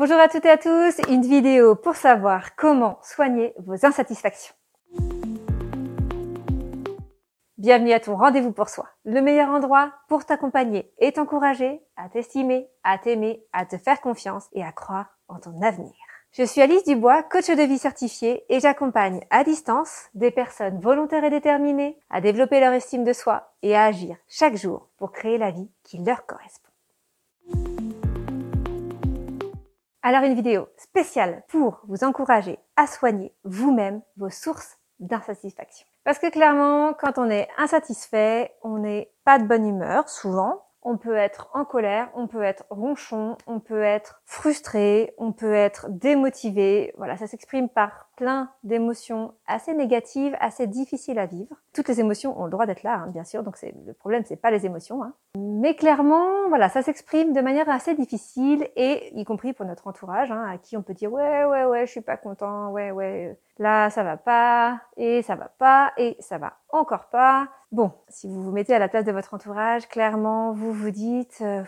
Bonjour à toutes et à tous, une vidéo pour savoir comment soigner vos insatisfactions. Bienvenue à ton rendez-vous pour soi, le meilleur endroit pour t'accompagner et t'encourager à t'estimer, à t'aimer, à te faire confiance et à croire en ton avenir. Je suis Alice Dubois, coach de vie certifiée et j'accompagne à distance des personnes volontaires et déterminées à développer leur estime de soi et à agir chaque jour pour créer la vie qui leur correspond. Alors une vidéo spéciale pour vous encourager à soigner vous-même vos sources d'insatisfaction. Parce que clairement, quand on est insatisfait, on n'est pas de bonne humeur, souvent. On peut être en colère, on peut être ronchon, on peut être frustré, on peut être démotivé. Voilà, ça s'exprime par plein d'émotions assez négatives, assez difficiles à vivre. Toutes les émotions ont le droit d'être là, hein, bien sûr. Donc le problème, c'est pas les émotions. Hein. Mais clairement, voilà, ça s'exprime de manière assez difficile et y compris pour notre entourage, hein, à qui on peut dire ouais, ouais, ouais, je suis pas content, ouais, ouais, là ça va pas et ça va pas et ça va encore pas. Bon, si vous vous mettez à la place de votre entourage, clairement, vous vous dites, euh,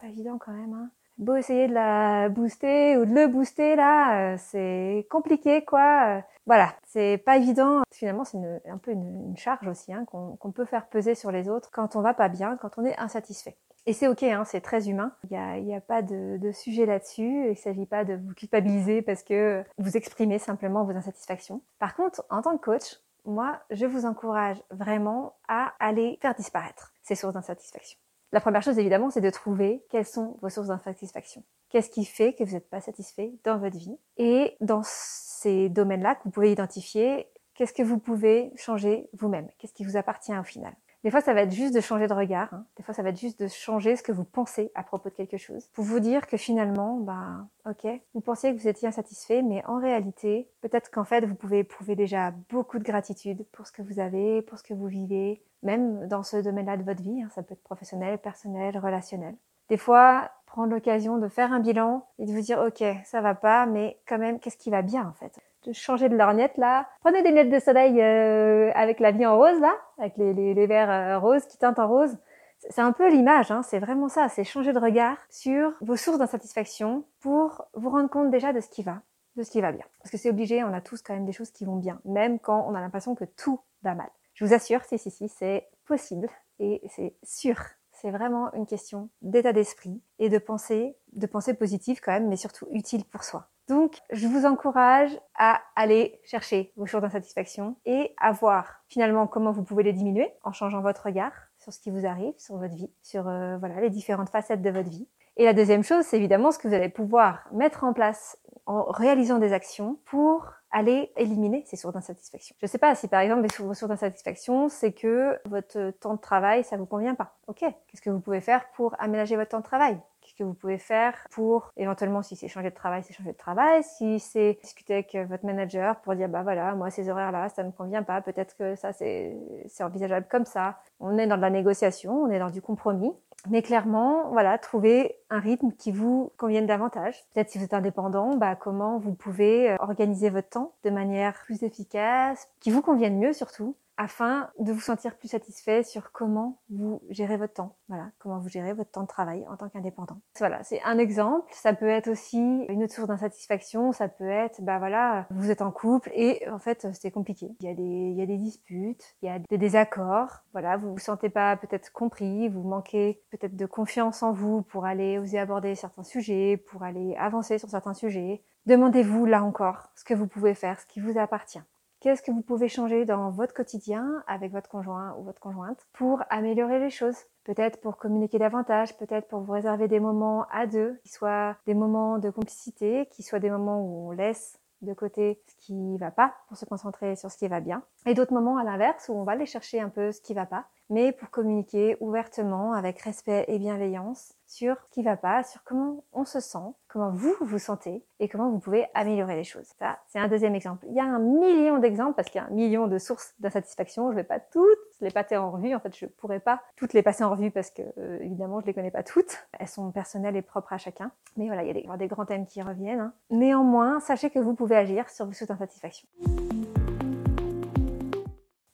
pas évident quand même. Beau essayer de la booster ou de le booster là, euh, c'est compliqué quoi. Voilà, c'est pas évident. Finalement, c'est un peu une, charge aussi hein, qu'on peut faire peser sur les autres quand on va pas bien, quand on est insatisfait. Et c'est ok, hein, c'est très humain. Il n'y a, a, pas de, de sujet là-dessus. Il s'agit pas de vous culpabiliser parce que vous exprimez simplement vos insatisfactions. Par contre, en tant que coach, moi, je vous encourage vraiment à aller faire disparaître ces sources d'insatisfaction. La première chose, évidemment, c'est de trouver quelles sont vos sources d'insatisfaction. Qu'est-ce qui fait que vous n'êtes pas satisfait dans votre vie? Et dans ces domaines-là que vous pouvez identifier, qu'est-ce que vous pouvez changer vous-même? Qu'est-ce qui vous appartient au final? Des fois, ça va être juste de changer de regard. Hein. Des fois, ça va être juste de changer ce que vous pensez à propos de quelque chose. Pour vous dire que finalement, bah, ok, vous pensiez que vous étiez insatisfait, mais en réalité, peut-être qu'en fait, vous pouvez éprouver déjà beaucoup de gratitude pour ce que vous avez, pour ce que vous vivez, même dans ce domaine-là de votre vie. Hein. Ça peut être professionnel, personnel, relationnel. Des fois, prendre l'occasion de faire un bilan et de vous dire, ok, ça va pas, mais quand même, qu'est-ce qui va bien en fait? Changer de lorgnette là. Prenez des lunettes de soleil euh, avec la vie en rose là, avec les, les, verres euh, roses qui teintent en rose. C'est un peu l'image, hein, c'est vraiment ça, c'est changer de regard sur vos sources d'insatisfaction pour vous rendre compte déjà de ce qui va, de ce qui va bien. Parce que c'est obligé, on a tous quand même des choses qui vont bien, même quand on a l'impression que tout va mal. Je vous assure, si, si, si, c'est possible et c'est sûr. C'est vraiment une question d'état d'esprit et de pensée, de pensée positive quand même, mais surtout utile pour soi. Donc, je vous encourage à aller chercher vos sources d'insatisfaction et à voir finalement comment vous pouvez les diminuer en changeant votre regard sur ce qui vous arrive, sur votre vie, sur euh, voilà les différentes facettes de votre vie. Et la deuxième chose, c'est évidemment ce que vous allez pouvoir mettre en place en réalisant des actions pour aller éliminer ces sources d'insatisfaction. Je ne sais pas si par exemple vos sources d'insatisfaction, c'est que votre temps de travail, ça vous convient pas. Ok, qu'est-ce que vous pouvez faire pour aménager votre temps de travail? Que vous pouvez faire pour, éventuellement, si c'est changer de travail, c'est changer de travail. Si c'est discuter avec votre manager pour dire, bah voilà, moi, ces horaires-là, ça ne me convient pas. Peut-être que ça, c'est envisageable comme ça. On est dans de la négociation, on est dans du compromis. Mais clairement, voilà, trouver un rythme qui vous convienne davantage. Peut-être si vous êtes indépendant, bah, comment vous pouvez euh, organiser votre temps de manière plus efficace, qui vous convienne mieux surtout, afin de vous sentir plus satisfait sur comment vous gérez votre temps. Voilà, comment vous gérez votre temps de travail en tant qu'indépendant. Voilà, c'est un exemple. Ça peut être aussi une autre source d'insatisfaction. Ça peut être, bah voilà, vous êtes en couple et en fait c'est compliqué. Il y a des, il y a des disputes, il y a des désaccords. Voilà, vous vous sentez pas peut-être compris, vous manquez peut-être de confiance en vous pour aller oser aborder certains sujets, pour aller avancer sur certains sujets. Demandez-vous là encore ce que vous pouvez faire, ce qui vous appartient. Qu'est-ce que vous pouvez changer dans votre quotidien avec votre conjoint ou votre conjointe pour améliorer les choses? Peut-être pour communiquer davantage, peut-être pour vous réserver des moments à deux, qui soient des moments de complicité, qui soient des moments où on laisse de côté ce qui va pas pour se concentrer sur ce qui va bien. Et d'autres moments à l'inverse où on va aller chercher un peu ce qui va pas, mais pour communiquer ouvertement avec respect et bienveillance sur ce qui va pas, sur comment on se sent, comment vous vous sentez et comment vous pouvez améliorer les choses. Ça, c'est un deuxième exemple. Il y a un million d'exemples parce qu'il y a un million de sources d'insatisfaction. Je vais pas toutes les passer en revue. En fait, je pourrais pas toutes les passer en revue parce que, euh, évidemment, je les connais pas toutes. Elles sont personnelles et propres à chacun. Mais voilà, il y a des, grands thèmes qui reviennent. Hein. Néanmoins, sachez que vous pouvez agir sur vos sources d'insatisfaction.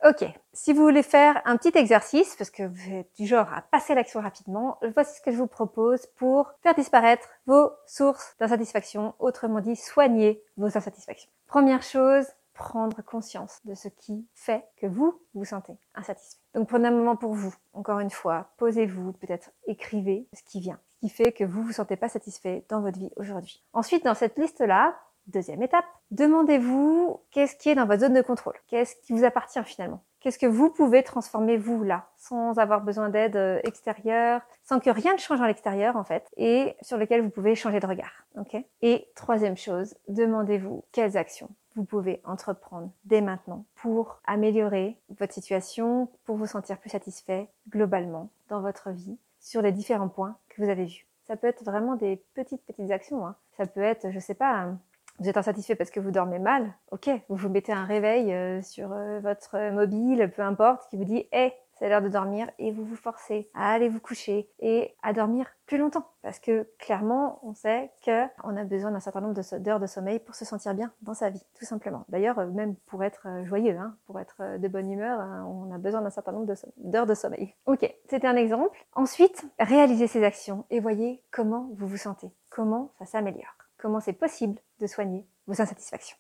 Ok, si vous voulez faire un petit exercice, parce que vous êtes du genre à passer l'action rapidement, voici ce que je vous propose pour faire disparaître vos sources d'insatisfaction, autrement dit soigner vos insatisfactions. Première chose, prendre conscience de ce qui fait que vous vous sentez insatisfait. Donc prenez un moment pour vous. Encore une fois, posez-vous, peut-être écrivez ce qui vient, ce qui fait que vous vous sentez pas satisfait dans votre vie aujourd'hui. Ensuite, dans cette liste-là, deuxième étape, demandez-vous qu'est-ce qui est dans votre zone de contrôle, qu'est-ce qui vous appartient finalement? Qu'est-ce que vous pouvez transformer vous là, sans avoir besoin d'aide euh, extérieure, sans que rien ne change à l'extérieur en fait, et sur lequel vous pouvez changer de regard. Ok? Et troisième chose, demandez-vous quelles actions vous pouvez entreprendre dès maintenant pour améliorer votre situation, pour vous sentir plus satisfait globalement dans votre vie sur les différents points que vous avez vus. Ça peut être vraiment des petites petites actions. Hein. Ça peut être, je sais pas, vous êtes insatisfait parce que vous dormez mal. Ok, vous vous mettez un réveil euh, sur euh, votre mobile, peu importe, qui vous dit, hé, c'est l'heure de dormir et vous vous forcez à aller vous coucher et à dormir plus longtemps. Parce que clairement on sait que on a besoin d'un certain nombre d'heures de sommeil pour se sentir bien dans sa vie tout simplement. D'ailleurs euh, même pour être joyeux hein, pour être de bonne humeur hein, on a besoin d'un certain nombre d'heures de, sommeil. Ok c'était un exemple. Ensuite réalisez ces actions et voyez comment vous vous sentez comment ça s'améliore comment c'est possible de soigner vos insatisfactions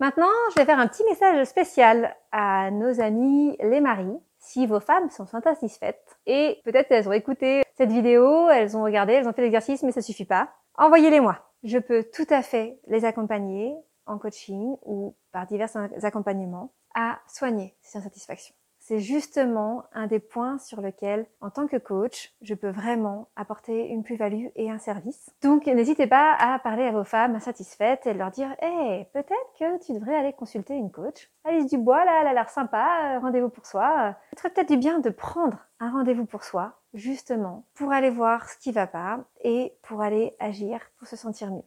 Maintenant, je vais faire un petit message spécial à nos amis les maris. Si vos femmes sont satisfaites et peut-être elles ont écouté cette vidéo, elles ont regardé, elles ont fait l'exercice, mais ça suffit pas, envoyez-les moi. Je peux tout à fait les accompagner en coaching ou par divers accompagnements à soigner ces insatisfactions c'est justement un des points sur lequel, en tant que coach, je peux vraiment apporter une plus-value et un service. Donc, n'hésitez pas à parler à vos femmes insatisfaites et leur dire, hé, peut-être que tu devrais aller consulter une coach. Alice Dubois, là, elle a l'air sympa, euh, rendez-vous pour soi. Ce serait peut-être du bien de prendre un rendez-vous pour soi, justement, pour aller voir ce qui va pas et pour aller agir pour se sentir mieux.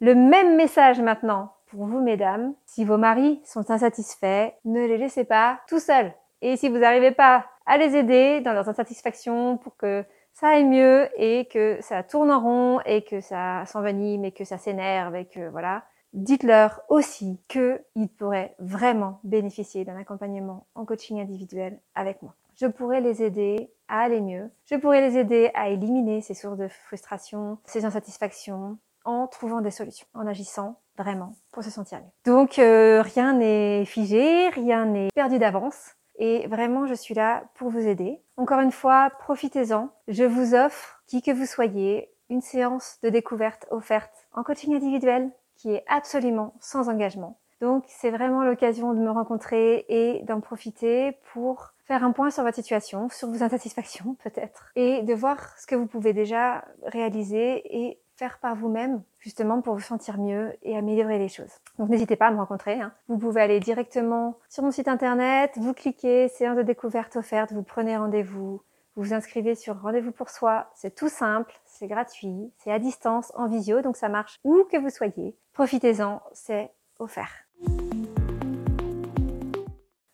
Le même message maintenant pour vous, mesdames, si vos maris sont insatisfaits, ne les laissez pas tout seuls. Et si vous n'arrivez pas à les aider dans leurs insatisfactions pour que ça aille mieux et que ça tourne en rond et que ça s'envenime et que ça s'énerve et que voilà, dites-leur aussi qu'ils pourraient vraiment bénéficier d'un accompagnement en coaching individuel avec moi. Je pourrais les aider à aller mieux. Je pourrais les aider à éliminer ces sources de frustration, ces insatisfactions en trouvant des solutions, en agissant vraiment, pour se sentir mieux. Donc euh, rien n'est figé, rien n'est perdu d'avance. Et vraiment, je suis là pour vous aider. Encore une fois, profitez-en. Je vous offre, qui que vous soyez, une séance de découverte offerte en coaching individuel qui est absolument sans engagement. Donc c'est vraiment l'occasion de me rencontrer et d'en profiter pour faire un point sur votre situation, sur vos insatisfactions peut-être, et de voir ce que vous pouvez déjà réaliser et par vous-même, justement pour vous sentir mieux et améliorer les choses. Donc n'hésitez pas à me rencontrer. Hein. Vous pouvez aller directement sur mon site internet, vous cliquez séance de découverte offerte, vous prenez rendez-vous, vous vous inscrivez sur rendez-vous pour soi. C'est tout simple, c'est gratuit, c'est à distance, en visio, donc ça marche où que vous soyez. Profitez-en, c'est offert.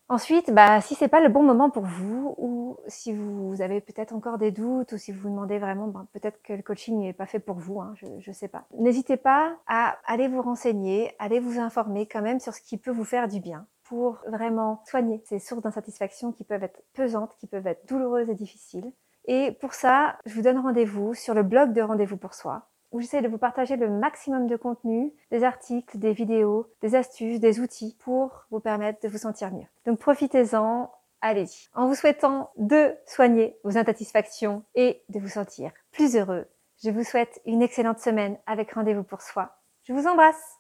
Ensuite, bah, si c'est pas le bon moment pour vous, ou si vous avez peut-être encore des doutes, ou si vous vous demandez vraiment, bah, peut-être que le coaching n'est pas fait pour vous, hein, je, je sais pas. N'hésitez pas à aller vous renseigner, aller vous informer quand même sur ce qui peut vous faire du bien pour vraiment soigner ces sources d'insatisfaction qui peuvent être pesantes, qui peuvent être douloureuses et difficiles. Et pour ça, je vous donne rendez-vous sur le blog de Rendez-vous pour soi où j'essaie de vous partager le maximum de contenu, des articles, des vidéos, des astuces, des outils pour vous permettre de vous sentir mieux. Donc profitez-en, allez-y. En vous souhaitant de soigner vos insatisfactions et de vous sentir plus heureux, je vous souhaite une excellente semaine avec rendez-vous pour soi. Je vous embrasse